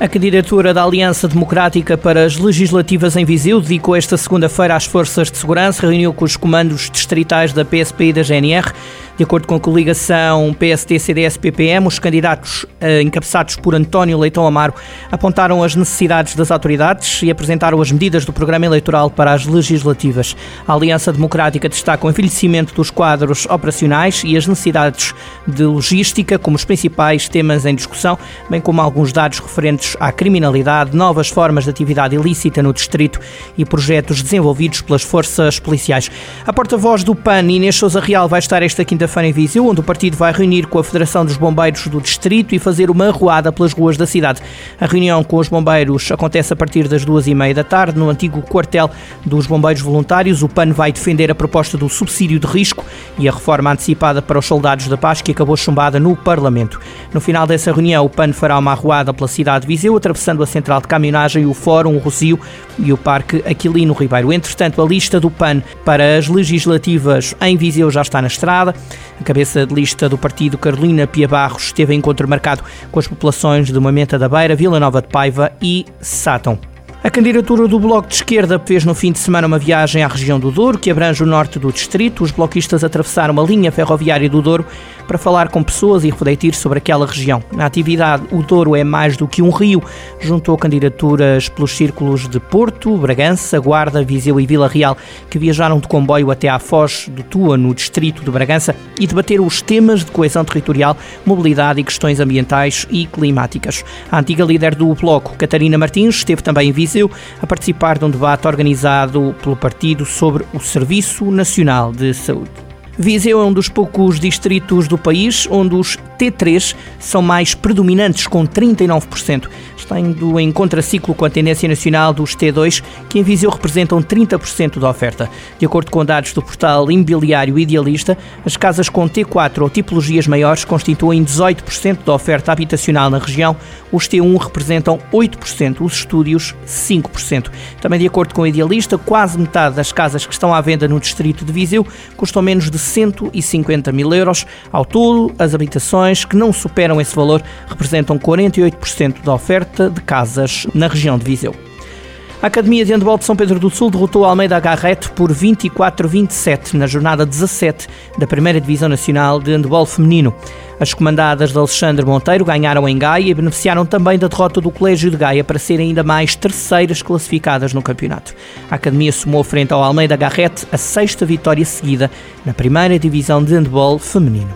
A candidatura da Aliança Democrática para as Legislativas em Viseu dedicou esta segunda-feira às forças de segurança, reuniu com os comandos distritais da PSP e da GNR de acordo com a coligação PSD-CDS-PPM, os candidatos eh, encabeçados por António Leitão Amaro apontaram as necessidades das autoridades e apresentaram as medidas do programa eleitoral para as legislativas. A Aliança Democrática destaca o envelhecimento dos quadros operacionais e as necessidades de logística como os principais temas em discussão, bem como alguns dados referentes à criminalidade, novas formas de atividade ilícita no distrito e projetos desenvolvidos pelas forças policiais. A porta-voz do PAN, Inês Souza Real, vai estar esta quinta quinta-feira em Viseu, onde o partido vai reunir com a Federação dos Bombeiros do Distrito e fazer uma arruada pelas ruas da cidade. A reunião com os bombeiros acontece a partir das duas e meia da tarde no antigo quartel dos Bombeiros Voluntários. O PAN vai defender a proposta do subsídio de risco e a reforma antecipada para os soldados da paz que acabou chumbada no Parlamento. No final dessa reunião, o PAN fará uma arruada pela cidade de Viseu, atravessando a central de caminhonagem, o Fórum, o Rocio e o Parque Aquilino Ribeiro. Entretanto, a lista do PAN para as legislativas em Viseu já está na estrada. A cabeça de lista do partido, Carolina Pia Barros, esteve em encontro marcado com as populações de Mamenta da Beira, Vila Nova de Paiva e Sátão. A candidatura do Bloco de Esquerda fez no fim de semana uma viagem à região do Douro, que abrange o norte do distrito. Os bloquistas atravessaram a linha ferroviária do Douro para falar com pessoas e refletir sobre aquela região. Na atividade, o Douro é mais do que um rio. Juntou candidaturas pelos círculos de Porto, Bragança, Guarda, Viseu e Vila Real, que viajaram de comboio até à Foz do Tua, no distrito de Bragança, e debateram os temas de coesão territorial, mobilidade e questões ambientais e climáticas. A antiga líder do Bloco, Catarina Martins, esteve também em A participar de um debate organizado pelo partido sobre o Serviço Nacional de Saúde. Viseu é um dos poucos distritos do país onde os T3 são mais predominantes, com 39%. Está indo em contraciclo com a tendência nacional dos T2, que em Viseu representam 30% da oferta. De acordo com dados do portal Imobiliário Idealista, as casas com T4 ou tipologias maiores constituem 18% da oferta habitacional na região, os T1 representam 8%, os estúdios 5%. Também de acordo com o Idealista, quase metade das casas que estão à venda no distrito de Viseu custam menos de 150 mil euros. Ao todo, as habitações que não superam esse valor representam 48% da oferta de casas na região de Viseu. A Academia de Handball de São Pedro do Sul derrotou a Almeida Garrete por 24-27 na jornada 17 da Primeira Divisão Nacional de Handball Feminino. As comandadas de Alexandre Monteiro ganharam em Gaia e beneficiaram também da derrota do Colégio de Gaia para serem ainda mais terceiras classificadas no campeonato. A Academia somou frente ao Almeida Garrete a sexta vitória seguida na Primeira Divisão de Handball Feminino.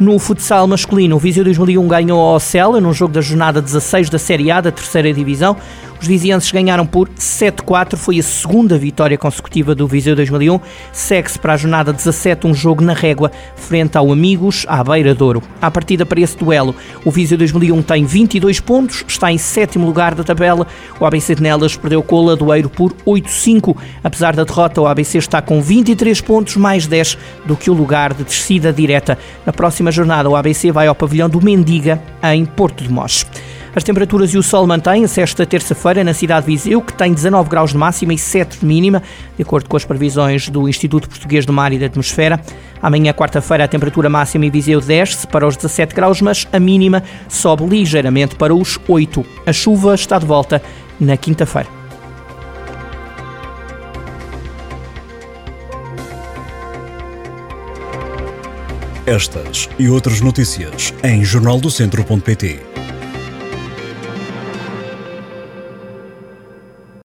No futsal masculino, o Viseu 2001 ganhou ao Ocela num jogo da jornada 16 da Série A da terceira divisão. Os vizienses ganharam por 7-4, foi a segunda vitória consecutiva do Viseu 2001. Segue-se para a jornada 17 um jogo na régua frente ao Amigos à Beira Douro. À partida para esse duelo, o Viseu 2001 tem 22 pontos, está em sétimo lugar da tabela. O ABC de Nelas perdeu com o Ladoeiro por 8-5. Apesar da derrota, o ABC está com 23 pontos, mais 10 do que o lugar de descida direta. Na próxima jornada, o ABC vai ao pavilhão do Mendiga, em Porto de Mós. As temperaturas e o sol mantêm-se esta terça-feira na cidade de Viseu, que tem 19 graus de máxima e 7 de mínima, de acordo com as previsões do Instituto Português do Mar e da Atmosfera. Amanhã, quarta-feira, a temperatura máxima em Viseu desce para os 17 graus, mas a mínima sobe ligeiramente para os 8. A chuva está de volta na quinta-feira. Estas e outras notícias em jornaldocentro.pt.